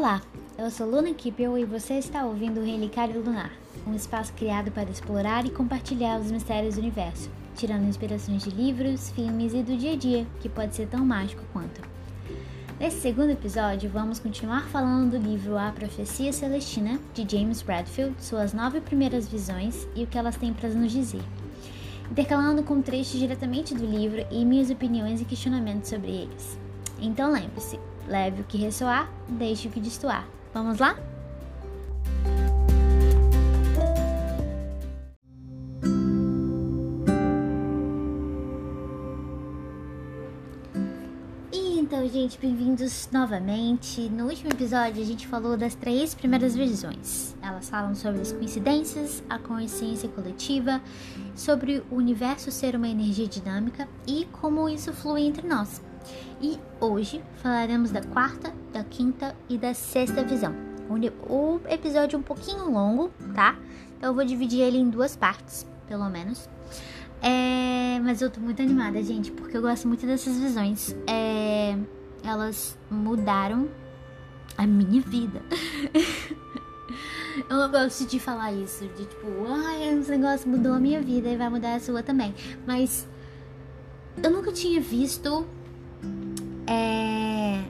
Olá, eu sou Luna Kipel e você está ouvindo o Relicário Lunar, um espaço criado para explorar e compartilhar os mistérios do universo, tirando inspirações de livros, filmes e do dia a dia, que pode ser tão mágico quanto. Nesse segundo episódio, vamos continuar falando do livro A Profecia Celestina, de James Bradfield, suas nove primeiras visões e o que elas têm para nos dizer, intercalando com trechos diretamente do livro e minhas opiniões e questionamentos sobre eles. Então lembre-se, leve o que ressoar, deixe o que destoar. Vamos lá? Então, gente, bem-vindos novamente. No último episódio, a gente falou das três primeiras visões. Elas falam sobre as coincidências, a consciência coletiva, sobre o universo ser uma energia dinâmica e como isso flui entre nós. E hoje falaremos da quarta, da quinta e da sexta visão. O episódio é um pouquinho longo, tá? Então eu vou dividir ele em duas partes, pelo menos. É, mas eu tô muito animada, gente, porque eu gosto muito dessas visões. É, elas mudaram a minha vida. eu não gosto de falar isso, de tipo, ai, esse negócio mudou a minha vida e vai mudar a sua também. Mas eu nunca tinha visto é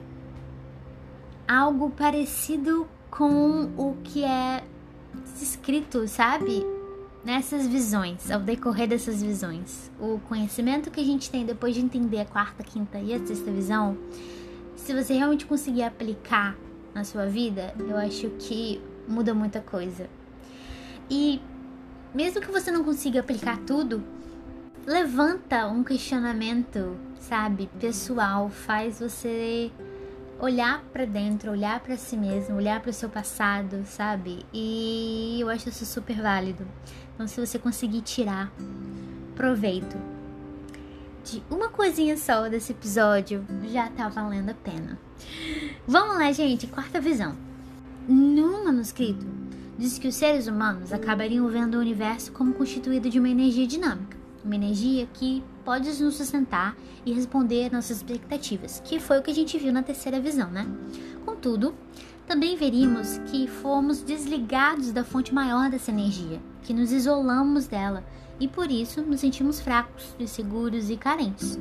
algo parecido com o que é escrito, sabe? Nessas visões, ao decorrer dessas visões. O conhecimento que a gente tem depois de entender a quarta, quinta e a sexta visão, se você realmente conseguir aplicar na sua vida, eu acho que muda muita coisa. E mesmo que você não consiga aplicar tudo, levanta um questionamento, sabe, pessoal, faz você olhar para dentro, olhar para si mesmo, olhar para o seu passado, sabe? E eu acho isso super válido. Então, se você conseguir tirar proveito de uma coisinha só desse episódio, já tá valendo a pena. Vamos lá, gente, quarta visão. No manuscrito, diz que os seres humanos acabariam vendo o universo como constituído de uma energia dinâmica uma energia que pode nos sustentar e responder nossas expectativas, que foi o que a gente viu na terceira visão, né? Contudo, também veríamos que fomos desligados da fonte maior dessa energia, que nos isolamos dela e por isso nos sentimos fracos, inseguros e carentes.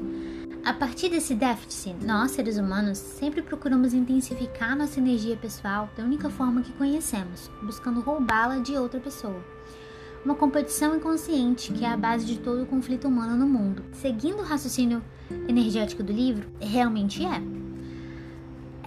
A partir desse déficit, nós, seres humanos, sempre procuramos intensificar nossa energia pessoal da única forma que conhecemos, buscando roubá-la de outra pessoa uma competição inconsciente que é a base de todo o conflito humano no mundo. Seguindo o raciocínio energético do livro, realmente é.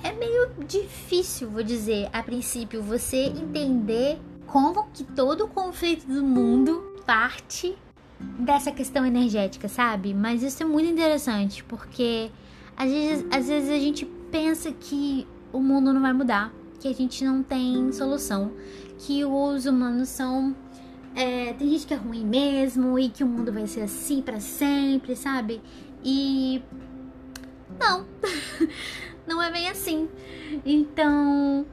É meio difícil, vou dizer, a princípio, você entender como que todo o conflito do mundo parte dessa questão energética, sabe? Mas isso é muito interessante, porque às vezes, às vezes a gente pensa que o mundo não vai mudar, que a gente não tem solução, que os humanos são é, tem gente que é ruim mesmo e que o mundo vai ser assim para sempre, sabe? E não, não é bem assim. Então,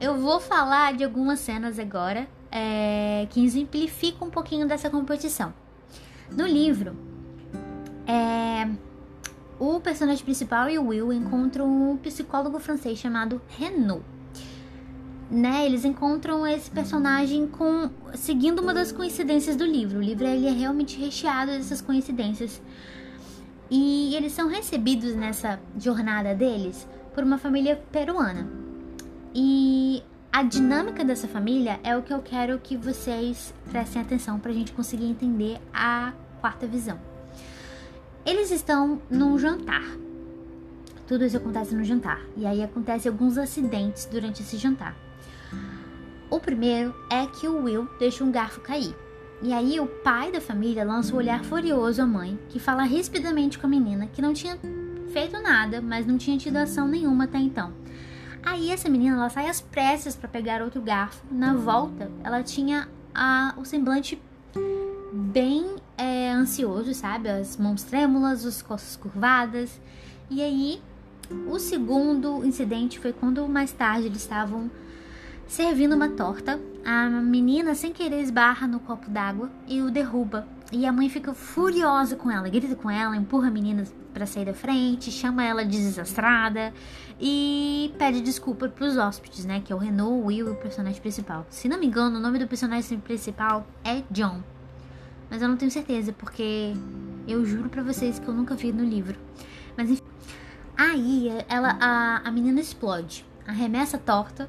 eu vou falar de algumas cenas agora é, que exemplificam um pouquinho dessa competição. No livro, é, o personagem principal e o Will encontram um psicólogo francês chamado Renaud né, eles encontram esse personagem com seguindo uma das coincidências do livro. O livro ele é realmente recheado dessas coincidências. E eles são recebidos nessa jornada deles por uma família peruana. E a dinâmica dessa família é o que eu quero que vocês prestem atenção para a gente conseguir entender a quarta visão. Eles estão num jantar. Tudo isso acontece no jantar. E aí acontecem alguns acidentes durante esse jantar. O primeiro é que o Will deixa um garfo cair. E aí o pai da família lança um olhar furioso à mãe, que fala rispidamente com a menina que não tinha feito nada, mas não tinha tido ação nenhuma até então. Aí essa menina ela sai às pressas para pegar outro garfo. Na volta, ela tinha a, o semblante bem é, ansioso, sabe? As mãos trêmulas, as costas curvadas. E aí, o segundo incidente foi quando mais tarde eles estavam Servindo uma torta, a menina sem querer esbarra no copo d'água e o derruba. E a mãe fica furiosa com ela, grita com ela, empurra a menina para sair da frente, chama ela de desastrada e pede desculpa para os hóspedes, né? Que é o Renault, o Will e o personagem principal. Se não me engano, o nome do personagem principal é John. Mas eu não tenho certeza, porque eu juro para vocês que eu nunca vi no livro. Mas enfim. Aí ela, a, a menina explode, arremessa a torta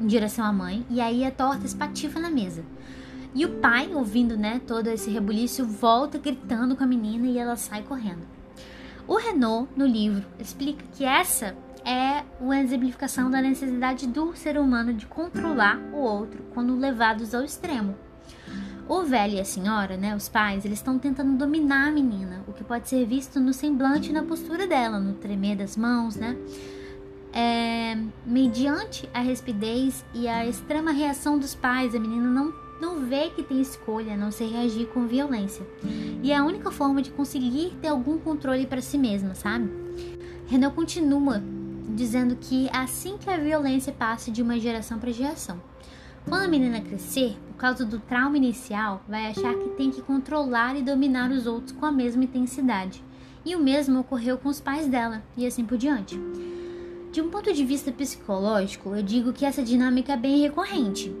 em direção à mãe, e aí a torta espatifa na mesa. E o pai, ouvindo né, todo esse rebuliço, volta gritando com a menina e ela sai correndo. O Renault, no livro, explica que essa é uma exemplificação da necessidade do ser humano de controlar o outro quando levados ao extremo. O velho e a senhora, né, os pais, eles estão tentando dominar a menina, o que pode ser visto no semblante e na postura dela, no tremer das mãos, né? É, mediante a rispidez e a extrema reação dos pais, a menina não não vê que tem escolha não ser reagir com violência. E é a única forma de conseguir ter algum controle para si mesma, sabe? Renault continua dizendo que assim que a violência passa de uma geração para geração. Quando a menina crescer, por causa do trauma inicial, vai achar que tem que controlar e dominar os outros com a mesma intensidade. E o mesmo ocorreu com os pais dela, e assim por diante. De um ponto de vista psicológico, eu digo que essa dinâmica é bem recorrente.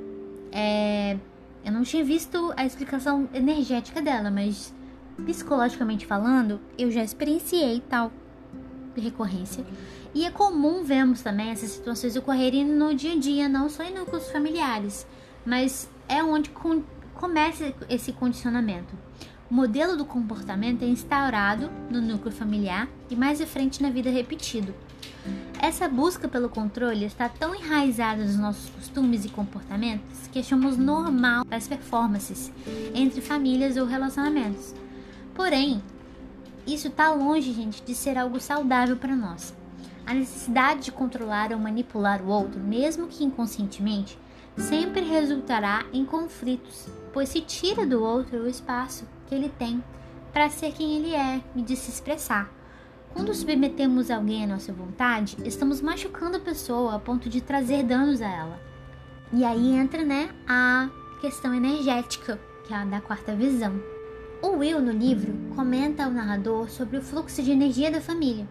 É, eu não tinha visto a explicação energética dela, mas psicologicamente falando, eu já experienciei tal recorrência. E é comum vermos também essas situações ocorrerem no dia a dia, não só em núcleos familiares, mas é onde começa esse condicionamento. O modelo do comportamento é instaurado no núcleo familiar e mais à frente na vida repetido. Essa busca pelo controle está tão enraizada nos nossos costumes e comportamentos que achamos normal as performances entre famílias ou relacionamentos. Porém, isso está longe, gente, de ser algo saudável para nós. A necessidade de controlar ou manipular o outro, mesmo que inconscientemente, sempre resultará em conflitos, pois se tira do outro o espaço que ele tem para ser quem ele é e de se expressar. Quando submetemos alguém à nossa vontade, estamos machucando a pessoa a ponto de trazer danos a ela. E aí entra, né, a questão energética, que é a da quarta visão. O Will, no livro, comenta ao narrador sobre o fluxo de energia da família,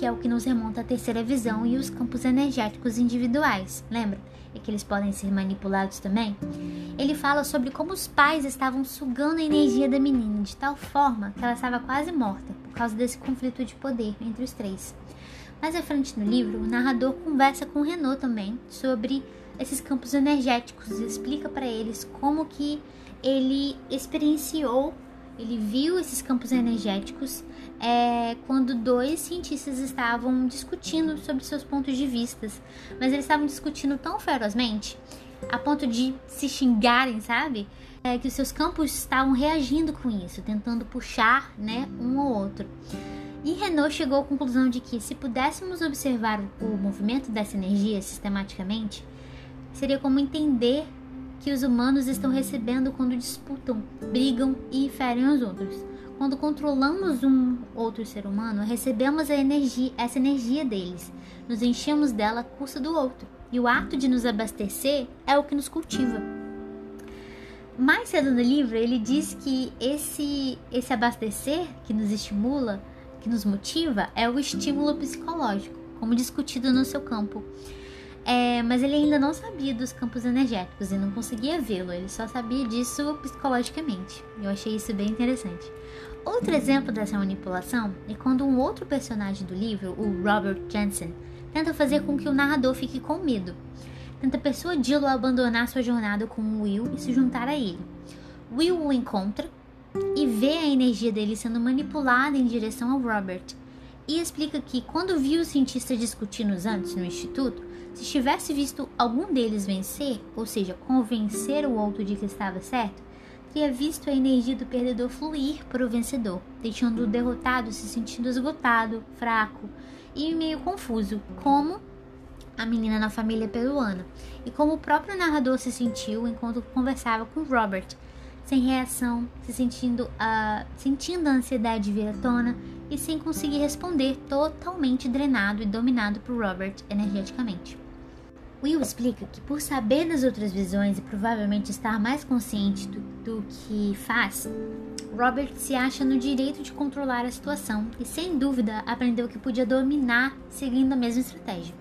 que é o que nos remonta à terceira visão e os campos energéticos individuais, lembra? E que eles podem ser manipulados também. Ele fala sobre como os pais estavam sugando a energia da menina de tal forma que ela estava quase morta por causa desse conflito de poder entre os três. Mais à frente no livro, o narrador conversa com Renault também sobre esses campos energéticos e explica para eles como que ele experienciou, ele viu esses campos energéticos é, quando dois cientistas estavam discutindo sobre seus pontos de vistas, mas eles estavam discutindo tão ferozmente a ponto de se xingarem, sabe? É, que os seus campos estavam reagindo com isso, tentando puxar, né, um ou outro. E Renault chegou à conclusão de que se pudéssemos observar o movimento dessa energia sistematicamente, seria como entender que os humanos estão recebendo quando disputam, brigam e ferem os outros. Quando controlamos um outro ser humano, recebemos a energia, essa energia deles, nos enchemos dela à custa do outro. E o ato de nos abastecer é o que nos cultiva. Mais cedo no livro, ele diz que esse, esse abastecer que nos estimula, que nos motiva, é o estímulo psicológico, como discutido no seu campo. É, mas ele ainda não sabia dos campos energéticos e não conseguia vê-lo, ele só sabia disso psicologicamente. Eu achei isso bem interessante. Outro exemplo dessa manipulação é quando um outro personagem do livro, o Robert Jensen, tenta fazer com que o narrador fique com medo. Tenta persuadi-lo a abandonar sua jornada com Will e se juntar a ele. Will o encontra e vê a energia dele sendo manipulada em direção ao Robert. E explica que, quando viu os cientistas discutindo antes no instituto, se tivesse visto algum deles vencer, ou seja, convencer o outro de que estava certo, teria visto a energia do perdedor fluir para o vencedor, deixando o derrotado se sentindo esgotado, fraco e meio confuso, como a menina na família peruana, e como o próprio narrador se sentiu enquanto conversava com Robert, sem reação, se sentindo, uh, sentindo a ansiedade vir à tona e sem conseguir responder, totalmente drenado e dominado por Robert energeticamente. Will explica que, por saber das outras visões e provavelmente estar mais consciente do, do, que faz, Robert se acha no direito de controlar a situação e, sem dúvida, aprendeu que podia dominar seguindo a mesma estratégia.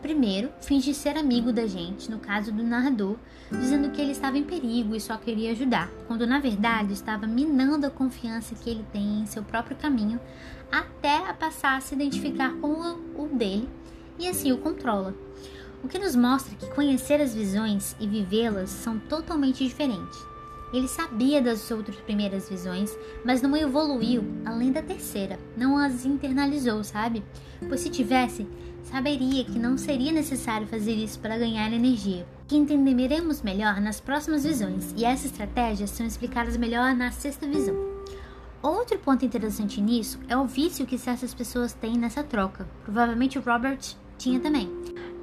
Primeiro, finge ser amigo da gente, no caso do narrador, dizendo que ele estava em perigo e só queria ajudar, quando na verdade estava minando a confiança que ele tem em seu próprio caminho até a passar a se identificar com o dele e assim o controla. O que nos mostra que conhecer as visões e vivê-las são totalmente diferentes. Ele sabia das outras primeiras visões, mas não evoluiu além da terceira, não as internalizou, sabe? Pois se tivesse, saberia que não seria necessário fazer isso para ganhar energia, que entenderemos melhor nas próximas visões, e essas estratégias são explicadas melhor na sexta visão. Outro ponto interessante nisso é o vício que certas pessoas têm nessa troca. Provavelmente o Robert tinha também.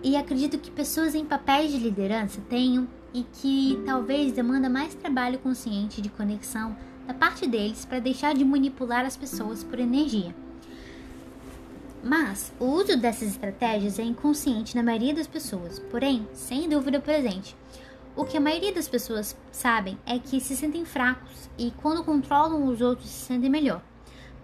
E acredito que pessoas em papéis de liderança tenham e que talvez demanda mais trabalho consciente de conexão da parte deles para deixar de manipular as pessoas por energia. Mas o uso dessas estratégias é inconsciente na maioria das pessoas, porém, sem dúvida presente. O que a maioria das pessoas sabem é que se sentem fracos e quando controlam os outros se sentem melhor.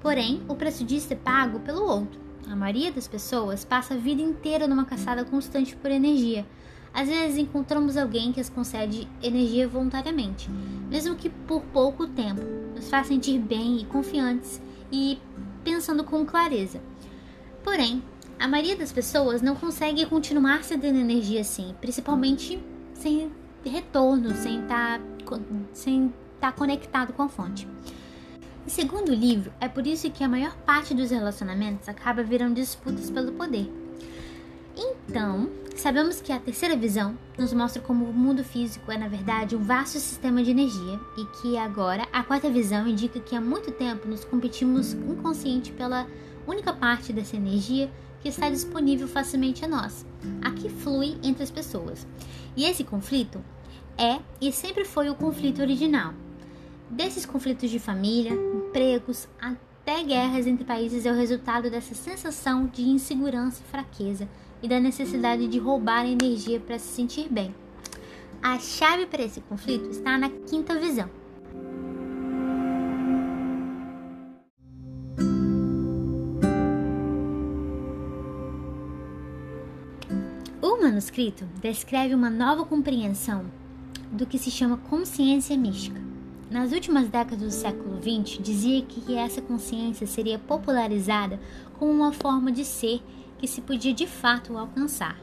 Porém, o preço disso é pago pelo outro. A maioria das pessoas passa a vida inteira numa caçada constante por energia. Às vezes encontramos alguém que as concede energia voluntariamente, mesmo que por pouco tempo, nos faz sentir bem e confiantes e pensando com clareza. Porém, a maioria das pessoas não consegue continuar cedendo energia assim, principalmente sem retorno, sem estar tá, sem tá conectado com a fonte. E segundo o livro, é por isso que a maior parte dos relacionamentos acaba virando disputas pelo poder. Então, sabemos que a terceira visão nos mostra como o mundo físico é, na verdade, um vasto sistema de energia e que agora a quarta visão indica que há muito tempo nos competimos inconsciente pela única parte dessa energia que está disponível facilmente a nós, a que flui entre as pessoas. E esse conflito é e sempre foi o conflito original. Desses conflitos de família, empregos, até guerras entre países é o resultado dessa sensação de insegurança e fraqueza e da necessidade de roubar energia para se sentir bem. A chave para esse conflito está na quinta visão, manuscrito descreve uma nova compreensão do que se chama consciência mística. Nas últimas décadas do século XX, dizia que essa consciência seria popularizada como uma forma de ser que se podia de fato alcançar.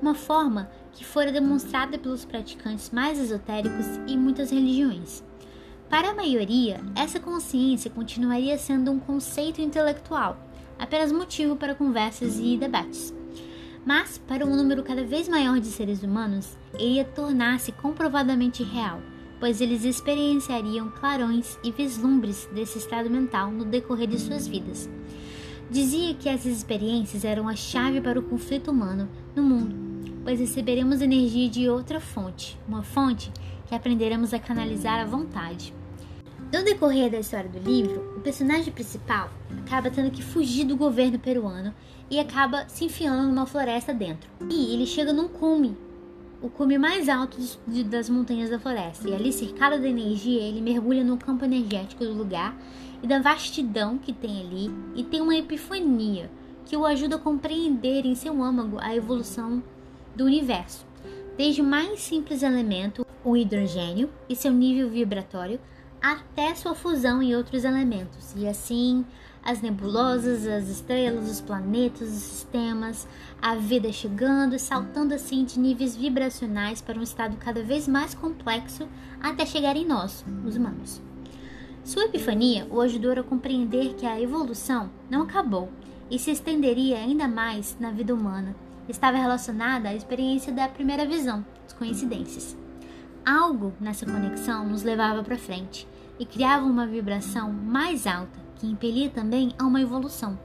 Uma forma que fora demonstrada pelos praticantes mais esotéricos em muitas religiões. Para a maioria, essa consciência continuaria sendo um conceito intelectual, apenas motivo para conversas e debates. Mas, para um número cada vez maior de seres humanos, iria tornar-se comprovadamente real, pois eles experienciariam clarões e vislumbres desse estado mental no decorrer de suas vidas. Dizia que essas experiências eram a chave para o conflito humano no mundo, pois receberemos energia de outra fonte, uma fonte que aprenderemos a canalizar à vontade. No decorrer da história do livro, o personagem principal acaba tendo que fugir do governo peruano e acaba se enfiando numa floresta dentro. E ele chega num cume, o cume mais alto de, das montanhas da floresta. E ali, cercado da energia, ele mergulha no campo energético do lugar e da vastidão que tem ali e tem uma epifania que o ajuda a compreender em seu âmago a evolução do universo. Desde o mais simples elemento, o hidrogênio, e seu nível vibratório, até sua fusão em outros elementos, e assim as nebulosas, as estrelas, os planetas, os sistemas, a vida chegando e saltando assim de níveis vibracionais para um estado cada vez mais complexo até chegar em nós, os humanos. Sua epifania o ajudou a compreender que a evolução não acabou e se estenderia ainda mais na vida humana. Estava relacionada à experiência da primeira visão, as coincidências. Algo nessa conexão nos levava para frente e criava uma vibração mais alta que impelia também a uma evolução.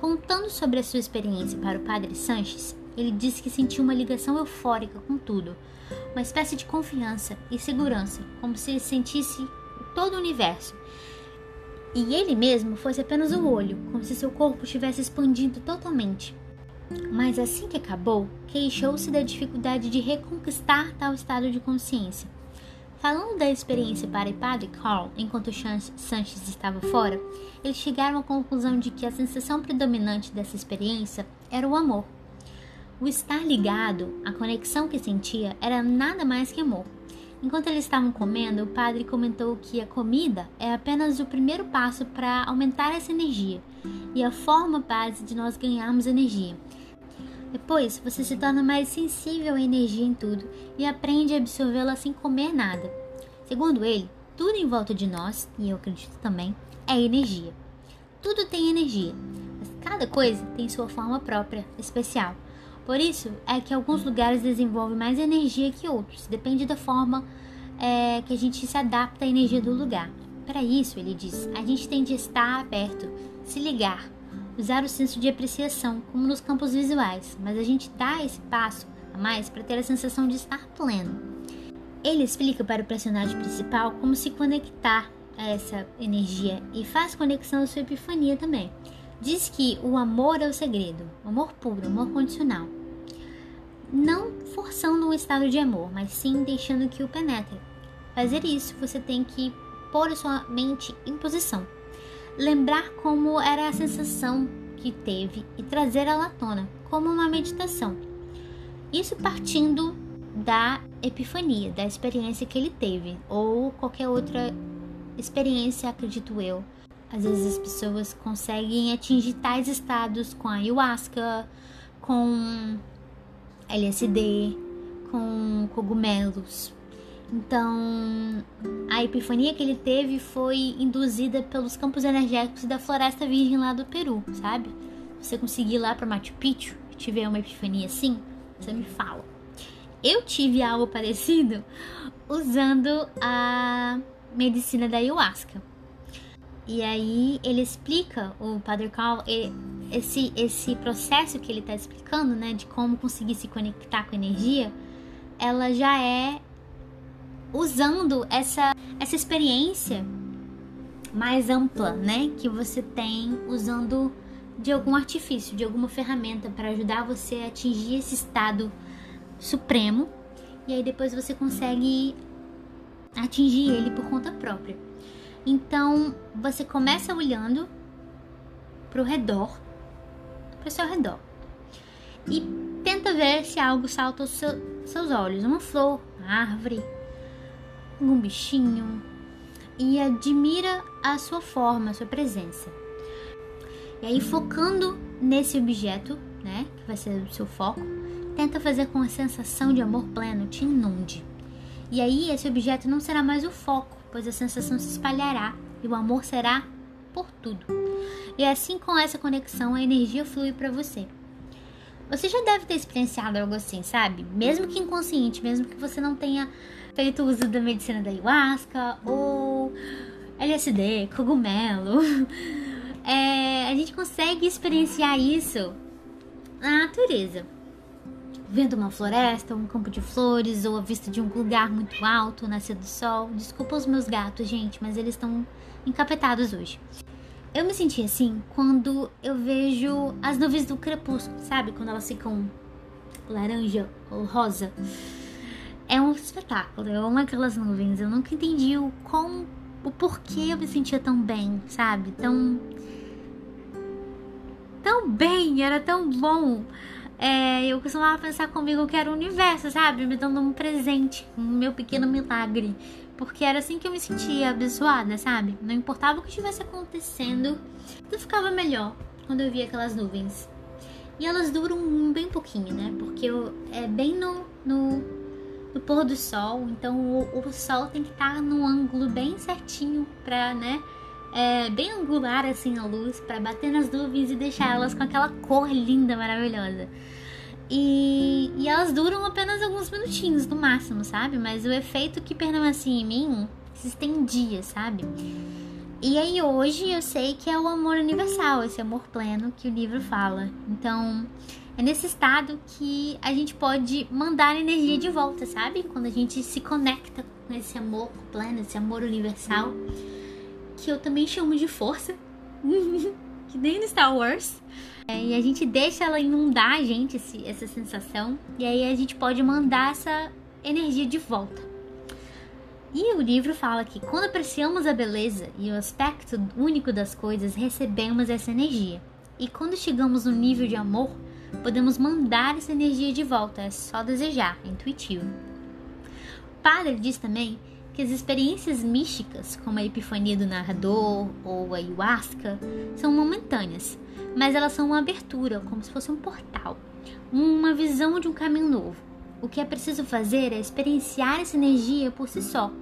Contando sobre a sua experiência para o padre Sanches, ele disse que sentiu uma ligação eufórica com tudo, uma espécie de confiança e segurança, como se sentisse todo o universo. E ele mesmo fosse apenas o olho, como se seu corpo estivesse expandindo totalmente. Mas assim que acabou, queixou-se da dificuldade de reconquistar tal estado de consciência. Falando da experiência para o padre Carl enquanto Sanches estava fora, eles chegaram à conclusão de que a sensação predominante dessa experiência era o amor. O estar ligado, a conexão que sentia, era nada mais que amor. Enquanto eles estavam comendo, o padre comentou que a comida é apenas o primeiro passo para aumentar essa energia e a forma base de nós ganharmos energia. Depois, você se torna mais sensível à energia em tudo e aprende a absorvê-la sem comer nada. Segundo ele, tudo em volta de nós, e eu acredito também, é energia. Tudo tem energia, mas cada coisa tem sua forma própria, especial. Por isso é que alguns lugares desenvolvem mais energia que outros, depende da forma é, que a gente se adapta à energia do lugar. Para isso, ele diz, a gente tem de estar aberto, se ligar, usar o senso de apreciação, como nos campos visuais, mas a gente dá esse passo a mais para ter a sensação de estar pleno. Ele explica para o personagem principal como se conectar a essa energia e faz conexão à sua epifania também. Diz que o amor é o segredo, amor puro, amor condicional. Não forçando um estado de amor, mas sim deixando que o penetre. Fazer isso, você tem que pôr a sua mente em posição. Lembrar como era a sensação que teve e trazer ela à tona, como uma meditação. Isso partindo da epifania, da experiência que ele teve, ou qualquer outra experiência, acredito eu, às vezes as pessoas conseguem atingir tais estados com a ayahuasca, com LSD, com cogumelos. Então, a epifania que ele teve foi induzida pelos campos energéticos da Floresta Virgem lá do Peru, sabe? Você conseguir ir lá para Machu Picchu tiver uma epifania assim, você me fala. Eu tive algo parecido usando a medicina da ayahuasca. E aí ele explica, o Padre Carl, esse, esse processo que ele está explicando, né, de como conseguir se conectar com a energia, ela já é usando essa, essa experiência mais ampla, né, que você tem usando de algum artifício, de alguma ferramenta para ajudar você a atingir esse estado supremo. E aí depois você consegue atingir ele por conta própria. Então você começa olhando para o redor, para o seu redor, e tenta ver se algo salta aos seu, seus olhos, uma flor, uma árvore, um bichinho, e admira a sua forma, a sua presença. E aí focando nesse objeto, né, que vai ser o seu foco, tenta fazer com a sensação de amor pleno te inunde. E aí esse objeto não será mais o foco, pois a sensação se espalhará e o amor será por tudo. E assim com essa conexão a energia flui para você. Você já deve ter experienciado algo assim, sabe? Mesmo que inconsciente, mesmo que você não tenha feito uso da medicina da ayahuasca ou LSD, cogumelo. É, a gente consegue experienciar isso na natureza vendo uma floresta, um campo de flores ou a vista de um lugar muito alto, nascer do sol. Desculpa os meus gatos, gente, mas eles estão encapetados hoje. Eu me senti assim quando eu vejo as nuvens do crepúsculo, sabe? Quando elas ficam laranja ou rosa. É um espetáculo, eu amo aquelas nuvens. Eu nunca entendi o como, o porquê eu me sentia tão bem, sabe? Tão. tão bem, era tão bom é, eu costumava pensar comigo que era o universo, sabe? Me dando um presente, um meu pequeno milagre. Porque era assim que eu me sentia abençoada, sabe? Não importava o que estivesse acontecendo, tudo ficava melhor quando eu via aquelas nuvens. E elas duram bem pouquinho, né? Porque eu, é bem no, no, no pôr do sol, então o, o sol tem que estar num ângulo bem certinho pra, né? é, bem angular assim a luz para bater nas nuvens e deixar elas com aquela cor linda, maravilhosa. E, e elas duram apenas alguns minutinhos no máximo, sabe? Mas o efeito que permanece em mim se estendia, sabe? E aí hoje eu sei que é o amor universal, esse amor pleno que o livro fala. Então, é nesse estado que a gente pode mandar energia de volta, sabe? Quando a gente se conecta com esse amor pleno, esse amor universal que eu também chamo de força, que nem no Star Wars. É, e a gente deixa ela inundar a gente, esse, essa sensação. E aí a gente pode mandar essa energia de volta. E o livro fala que quando apreciamos a beleza e o aspecto único das coisas, recebemos essa energia. E quando chegamos no nível de amor, podemos mandar essa energia de volta, é só desejar, é intuitivo. O padre diz também que as experiências místicas, como a epifania do narrador ou a ayahuasca, são momentâneas, mas elas são uma abertura, como se fosse um portal, uma visão de um caminho novo. O que é preciso fazer é experienciar essa energia por si só.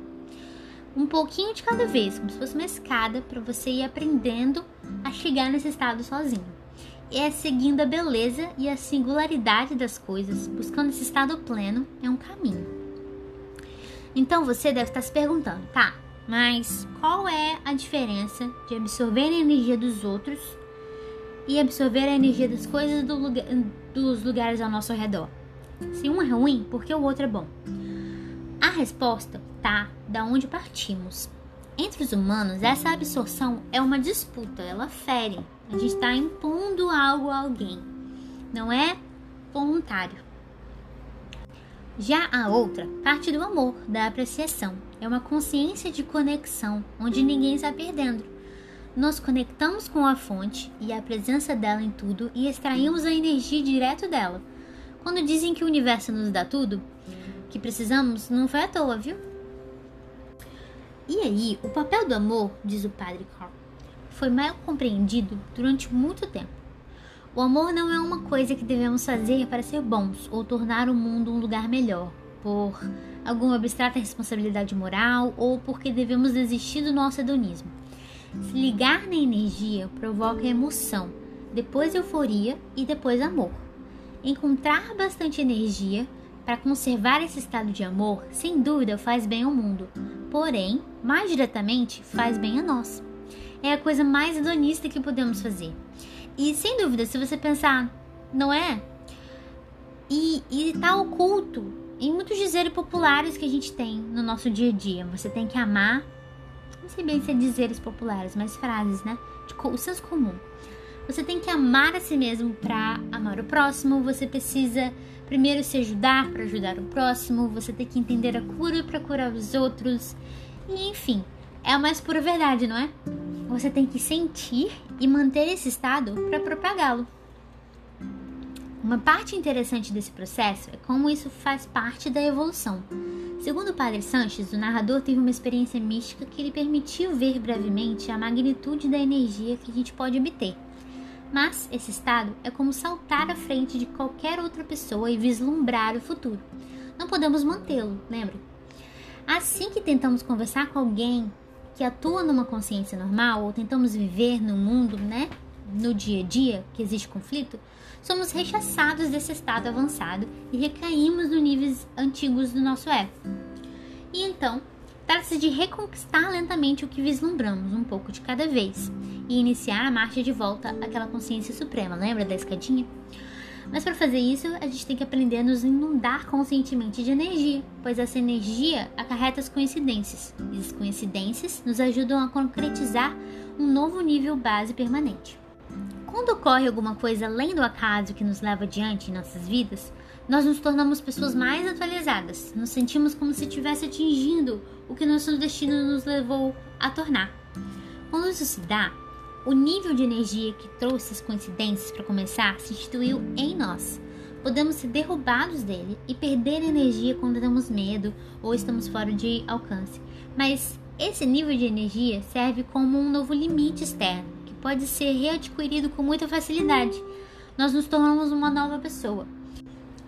Um pouquinho de cada vez, como se fosse uma escada para você ir aprendendo a chegar nesse estado sozinho. É seguindo a beleza e a singularidade das coisas, buscando esse estado pleno, é um caminho. Então você deve estar se perguntando, tá, mas qual é a diferença de absorver a energia dos outros e absorver a energia das coisas do lugar, dos lugares ao nosso redor? Se um é ruim, por que o outro é bom? A resposta tá da onde partimos. Entre os humanos, essa absorção é uma disputa, ela fere. A gente está impondo algo a alguém, não é voluntário. Já a outra parte do amor, da apreciação, é uma consciência de conexão, onde ninguém está perdendo. Nos conectamos com a fonte e a presença dela em tudo e extraímos a energia direto dela. Quando dizem que o universo nos dá tudo que precisamos, não foi à toa, viu? E aí, o papel do amor, diz o padre Carl, foi mal compreendido durante muito tempo. O amor não é uma coisa que devemos fazer para ser bons ou tornar o mundo um lugar melhor, por alguma abstrata responsabilidade moral ou porque devemos desistir do nosso hedonismo. Se ligar na energia provoca emoção, depois euforia e depois amor. Encontrar bastante energia para conservar esse estado de amor, sem dúvida, faz bem ao mundo, porém, mais diretamente, faz bem a nós. É a coisa mais hedonista que podemos fazer. E sem dúvida, se você pensar, não é? E está oculto em muitos dizeres populares que a gente tem no nosso dia a dia. Você tem que amar, não sei bem se é dizeres populares, mas frases, né? De, o senso comum. Você tem que amar a si mesmo para amar o próximo. Você precisa primeiro se ajudar para ajudar o próximo. Você tem que entender a cura para curar os outros. E enfim, é a mais pura verdade, não é? Você tem que sentir e manter esse estado para propagá-lo. Uma parte interessante desse processo é como isso faz parte da evolução. Segundo o Padre Sanches, o narrador teve uma experiência mística que lhe permitiu ver brevemente a magnitude da energia que a gente pode obter. Mas esse estado é como saltar à frente de qualquer outra pessoa e vislumbrar o futuro. Não podemos mantê-lo, lembra? Assim que tentamos conversar com alguém que atua numa consciência normal ou tentamos viver no mundo, né, no dia a dia que existe conflito, somos rechaçados desse estado avançado e recaímos nos níveis antigos do nosso ego. E então, trata-se de reconquistar lentamente o que vislumbramos, um pouco de cada vez, e iniciar a marcha de volta àquela consciência suprema. Lembra da escadinha? Mas para fazer isso, a gente tem que aprender a nos inundar conscientemente de energia, pois essa energia acarreta as coincidências, e as coincidências nos ajudam a concretizar um novo nível base permanente. Quando ocorre alguma coisa além do acaso que nos leva adiante em nossas vidas, nós nos tornamos pessoas mais atualizadas, nos sentimos como se estivesse atingindo o que nosso destino nos levou a tornar. Quando isso se dá, o nível de energia que trouxe as coincidências para começar se instituiu em nós. Podemos ser derrubados dele e perder energia quando temos medo ou estamos fora de alcance. Mas esse nível de energia serve como um novo limite externo, que pode ser readquirido com muita facilidade. Nós nos tornamos uma nova pessoa.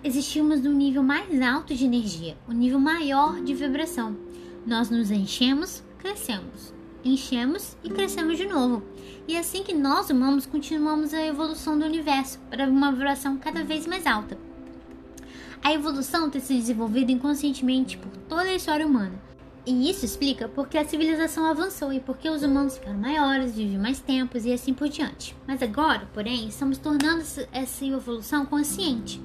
Existimos no nível mais alto de energia, um nível maior de vibração. Nós nos enchemos, crescemos enchemos e crescemos de novo. E assim que nós humanos continuamos a evolução do universo para uma vibração cada vez mais alta. A evolução tem se desenvolvido inconscientemente por toda a história humana. E isso explica porque a civilização avançou e porque os humanos ficaram maiores, vivem mais tempos e assim por diante. Mas agora, porém, estamos tornando essa evolução consciente.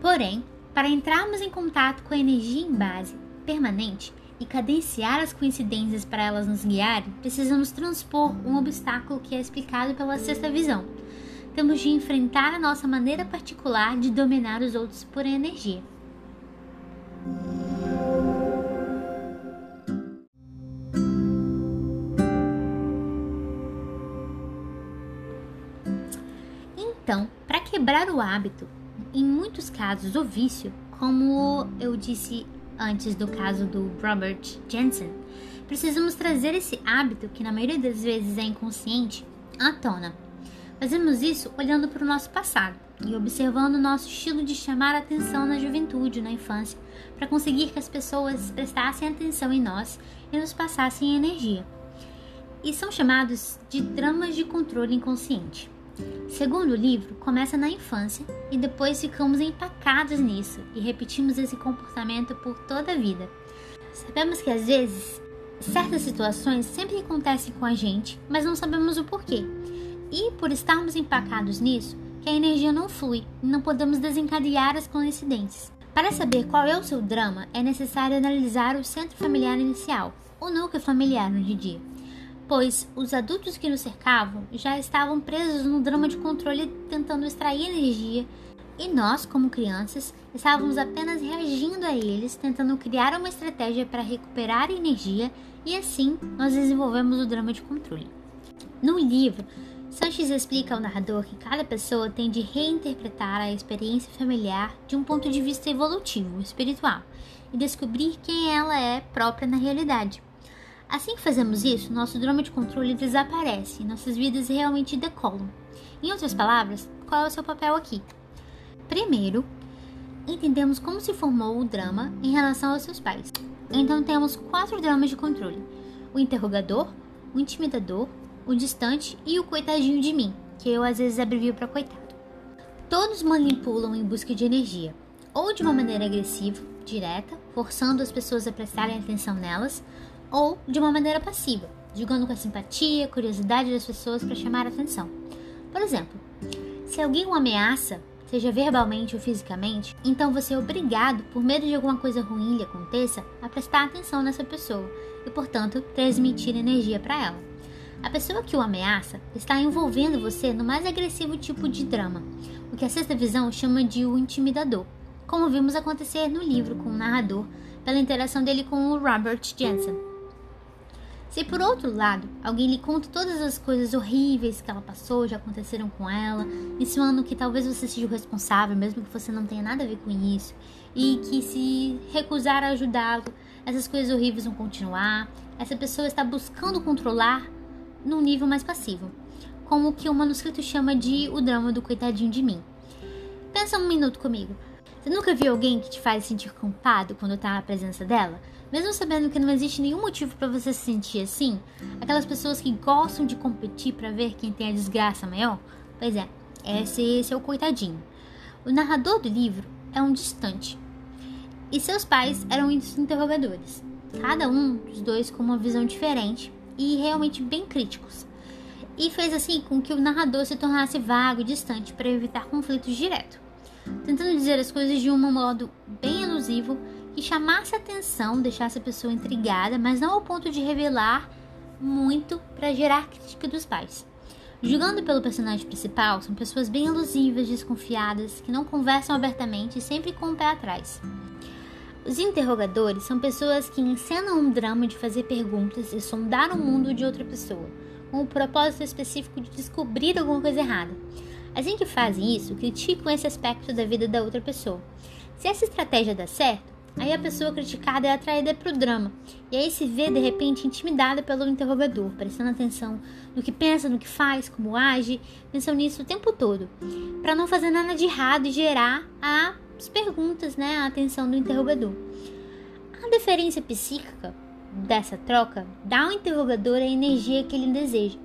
Porém, para entrarmos em contato com a energia em base permanente, e cadenciar as coincidências para elas nos guiarem, precisamos transpor um obstáculo que é explicado pela sexta visão. Temos de enfrentar a nossa maneira particular de dominar os outros por energia. Então, para quebrar o hábito, em muitos casos o vício, como eu disse antes do caso do Robert Jensen, precisamos trazer esse hábito, que na maioria das vezes é inconsciente, à tona. Fazemos isso olhando para o nosso passado e observando o nosso estilo de chamar atenção na juventude, na infância, para conseguir que as pessoas prestassem atenção em nós e nos passassem energia. E são chamados de dramas de controle inconsciente. Segundo o livro, começa na infância e depois ficamos empacados nisso e repetimos esse comportamento por toda a vida. Sabemos que às vezes certas situações sempre acontecem com a gente, mas não sabemos o porquê. E por estarmos empacados nisso, que a energia não flui e não podemos desencadear as coincidências. Para saber qual é o seu drama, é necessário analisar o centro familiar inicial, o núcleo familiar no dia pois os adultos que nos cercavam já estavam presos no drama de controle tentando extrair energia e nós, como crianças, estávamos apenas reagindo a eles, tentando criar uma estratégia para recuperar energia e assim nós desenvolvemos o drama de controle. No livro, Sanches explica ao narrador que cada pessoa tem de reinterpretar a experiência familiar de um ponto de vista evolutivo, espiritual, e descobrir quem ela é própria na realidade. Assim que fazemos isso, nosso drama de controle desaparece e nossas vidas realmente decolam. Em outras palavras, qual é o seu papel aqui? Primeiro, entendemos como se formou o drama em relação aos seus pais. Então temos quatro dramas de controle: o interrogador, o intimidador, o distante e o coitadinho de mim, que eu às vezes abrevio para coitado. Todos manipulam em busca de energia, ou de uma maneira agressiva, direta, forçando as pessoas a prestarem atenção nelas, ou de uma maneira passiva, jogando com a simpatia, curiosidade das pessoas para chamar a atenção. Por exemplo, se alguém o ameaça, seja verbalmente ou fisicamente, então você é obrigado, por medo de alguma coisa ruim lhe aconteça, a prestar atenção nessa pessoa e, portanto, transmitir energia para ela. A pessoa que o ameaça está envolvendo você no mais agressivo tipo de drama, o que a sexta visão chama de o intimidador, como vimos acontecer no livro com o narrador pela interação dele com o Robert Jensen. Se por outro lado, alguém lhe conta todas as coisas horríveis que ela passou, já aconteceram com ela, insinuando que talvez você seja o responsável, mesmo que você não tenha nada a ver com isso, e que se recusar a ajudá-lo, essas coisas horríveis vão continuar, essa pessoa está buscando controlar num nível mais passivo, como o que o manuscrito chama de o drama do coitadinho de mim. Pensa um minuto comigo. Você nunca viu alguém que te faz sentir culpado quando está na presença dela? Mesmo sabendo que não existe nenhum motivo para você se sentir assim, aquelas pessoas que gostam de competir para ver quem tem a desgraça maior, pois é, esse, é o coitadinho. O narrador do livro é um distante e seus pais eram interrogadores, cada um dos dois com uma visão diferente e realmente bem críticos. E fez assim com que o narrador se tornasse vago e distante para evitar conflitos diretos, tentando dizer as coisas de um modo bem elusivo chamasse atenção, deixasse a pessoa intrigada, mas não ao ponto de revelar muito para gerar crítica dos pais. Julgando pelo personagem principal, são pessoas bem elusivas, desconfiadas, que não conversam abertamente e sempre com o pé atrás. Os interrogadores são pessoas que encenam um drama de fazer perguntas e sondar o mundo de outra pessoa, com o propósito específico de descobrir alguma coisa errada. Assim que fazem isso, criticam esse aspecto da vida da outra pessoa. Se essa estratégia dá certo, Aí a pessoa criticada é atraída para o drama, e aí se vê de repente intimidada pelo interrogador, prestando atenção no que pensa, no que faz, como age, pensando nisso o tempo todo, para não fazer nada de errado e gerar as perguntas, né, a atenção do interrogador. A deferência psíquica dessa troca dá ao interrogador a energia que ele deseja.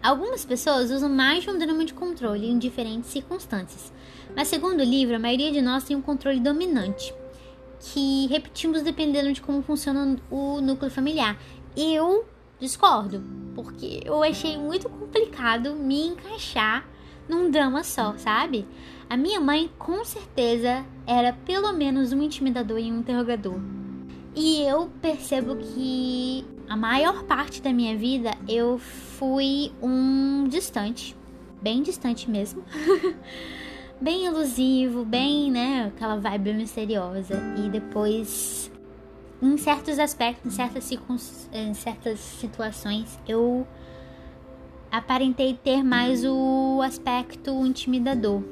Algumas pessoas usam mais de um drama de controle em diferentes circunstâncias, mas segundo o livro, a maioria de nós tem um controle dominante que repetimos dependendo de como funciona o núcleo familiar. Eu discordo, porque eu achei muito complicado me encaixar num drama só, sabe? A minha mãe com certeza era pelo menos um intimidador e um interrogador. E eu percebo que a maior parte da minha vida eu fui um distante, bem distante mesmo. bem elusivo, bem, né, aquela vibe misteriosa. E depois, em certos aspectos, em certas, em certas situações, eu aparentei ter mais o aspecto intimidador.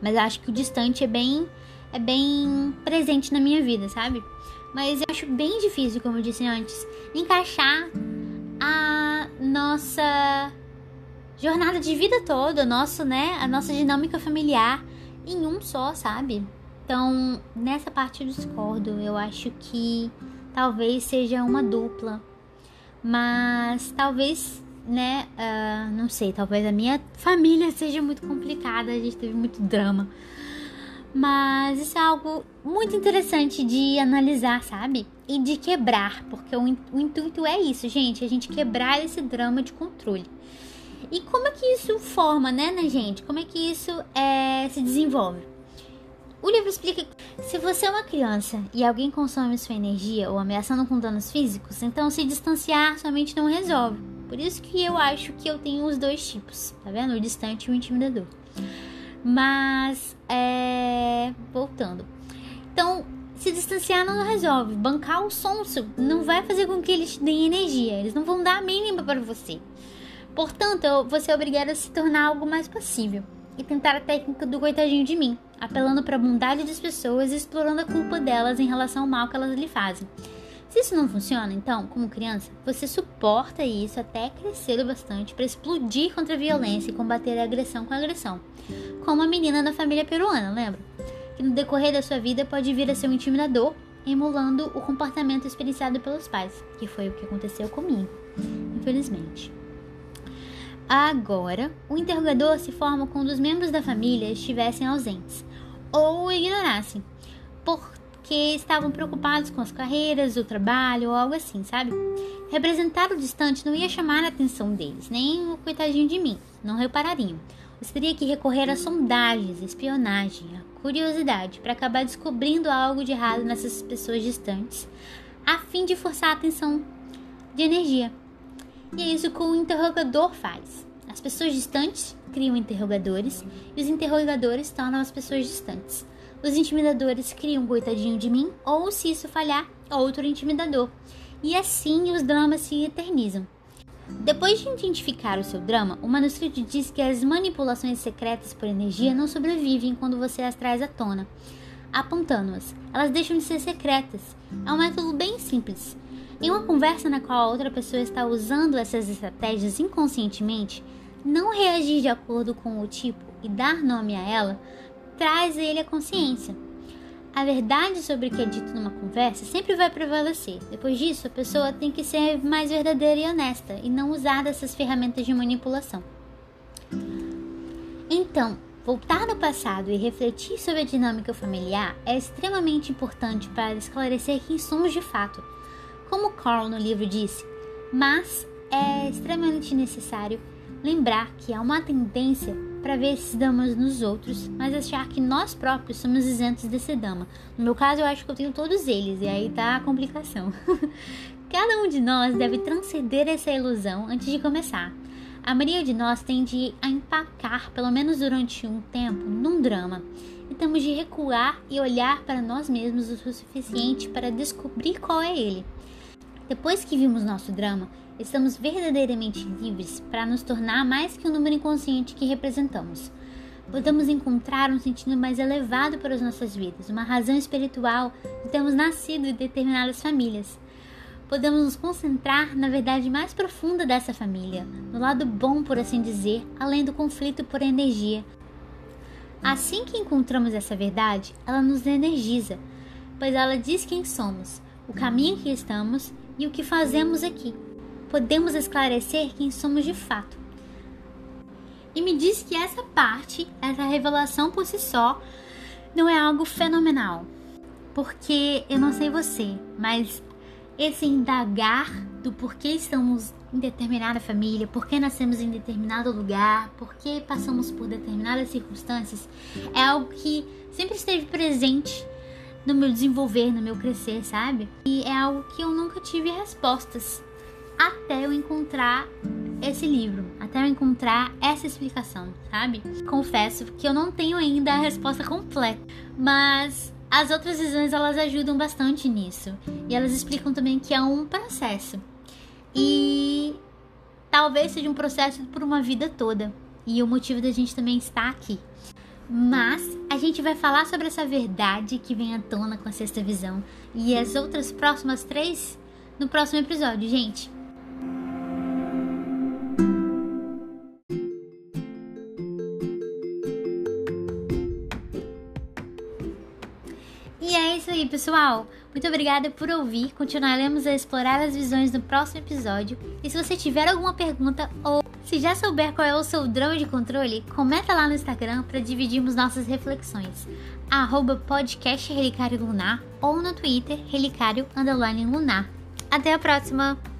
Mas acho que o distante é bem é bem presente na minha vida, sabe? Mas eu acho bem difícil, como eu disse antes, encaixar a nossa jornada de vida toda, nosso, né, a nossa dinâmica familiar em um só, sabe? Então, nessa parte eu discordo. Eu acho que talvez seja uma dupla. Mas talvez, né, uh, não sei, talvez a minha família seja muito complicada, a gente teve muito drama. Mas isso é algo muito interessante de analisar, sabe? E de quebrar, porque o, o intuito é isso, gente, a gente quebrar esse drama de controle. E como é que isso forma, né, na gente? Como é que isso é, se desenvolve? O livro explica que se você é uma criança e alguém consome sua energia ou ameaçando com danos físicos, então se distanciar somente não resolve. Por isso que eu acho que eu tenho os dois tipos, tá vendo? O distante e o intimidador. Mas, é... voltando. Então, se distanciar não resolve. Bancar o sonso não vai fazer com que eles te deem energia. Eles não vão dar a mínima para você. Portanto, você é obrigado a se tornar algo mais passível e tentar a técnica do coitadinho de mim, apelando para a bondade das pessoas e explorando a culpa delas em relação ao mal que elas lhe fazem. Se isso não funciona, então, como criança, você suporta isso até crescer o bastante para explodir contra a violência e combater a agressão com a agressão. Como a menina da família peruana, lembra? Que no decorrer da sua vida pode vir a ser um intimidador, emulando o comportamento experienciado pelos pais, que foi o que aconteceu comigo, infelizmente. Agora, o interrogador se forma quando os membros da família estivessem ausentes ou ignorassem, porque estavam preocupados com as carreiras, o trabalho ou algo assim, sabe? Representar o distante não ia chamar a atenção deles, nem o coitadinho de mim, não reparariam. Você teria que recorrer a sondagens, espionagem, a curiosidade para acabar descobrindo algo de errado nessas pessoas distantes, a fim de forçar a atenção de energia. E é isso que o interrogador faz. As pessoas distantes criam interrogadores e os interrogadores tornam as pessoas distantes. Os intimidadores criam um coitadinho de mim ou, se isso falhar, outro intimidador. E assim os dramas se eternizam. Depois de identificar o seu drama, o manuscrito diz que as manipulações secretas por energia não sobrevivem quando você as traz à tona, apontando-as. Elas deixam de ser secretas. É um método bem simples. Em uma conversa na qual a outra pessoa está usando essas estratégias inconscientemente, não reagir de acordo com o tipo e dar nome a ela traz a ele a consciência. A verdade sobre o que é dito numa conversa sempre vai prevalecer. Depois disso, a pessoa tem que ser mais verdadeira e honesta e não usar dessas ferramentas de manipulação. Então, voltar no passado e refletir sobre a dinâmica familiar é extremamente importante para esclarecer quem somos de fato como Carl no livro disse, mas é extremamente necessário lembrar que há uma tendência para ver esses damas nos outros, mas achar que nós próprios somos isentos desse dama. No meu caso, eu acho que eu tenho todos eles, e aí tá a complicação. Cada um de nós deve transcender essa ilusão antes de começar. A maioria de nós tende a empacar, pelo menos durante um tempo, num drama. E temos de recuar e olhar para nós mesmos o suficiente para descobrir qual é ele. Depois que vimos nosso drama, estamos verdadeiramente livres para nos tornar mais que o número inconsciente que representamos. Podemos encontrar um sentido mais elevado para as nossas vidas, uma razão espiritual de termos nascido em determinadas famílias. Podemos nos concentrar na verdade mais profunda dessa família, no lado bom, por assim dizer, além do conflito por energia. Assim que encontramos essa verdade, ela nos energiza, pois ela diz quem somos, o caminho que estamos e o que fazemos aqui. Podemos esclarecer quem somos de fato. E me diz que essa parte, essa revelação por si só, não é algo fenomenal. Porque eu não sei você, mas esse indagar do porquê estamos em determinada família, porquê nascemos em determinado lugar, porquê passamos por determinadas circunstâncias, é algo que sempre esteve presente no meu desenvolver, no meu crescer, sabe? E é algo que eu nunca tive respostas até eu encontrar esse livro, até eu encontrar essa explicação, sabe? Confesso que eu não tenho ainda a resposta completa, mas as outras visões elas ajudam bastante nisso. E elas explicam também que é um processo. E talvez seja um processo por uma vida toda. E o motivo da gente também estar aqui. Mas a gente vai falar sobre essa verdade que vem à tona com a sexta visão e as outras próximas três no próximo episódio, gente. Pessoal. Muito obrigada por ouvir. Continuaremos a explorar as visões no próximo episódio. E se você tiver alguma pergunta ou se já souber qual é o seu drama de controle, comenta lá no Instagram para dividirmos nossas reflexões. Arroba podcast Relicário Lunar ou no Twitter Relicário Lunar. Até a próxima!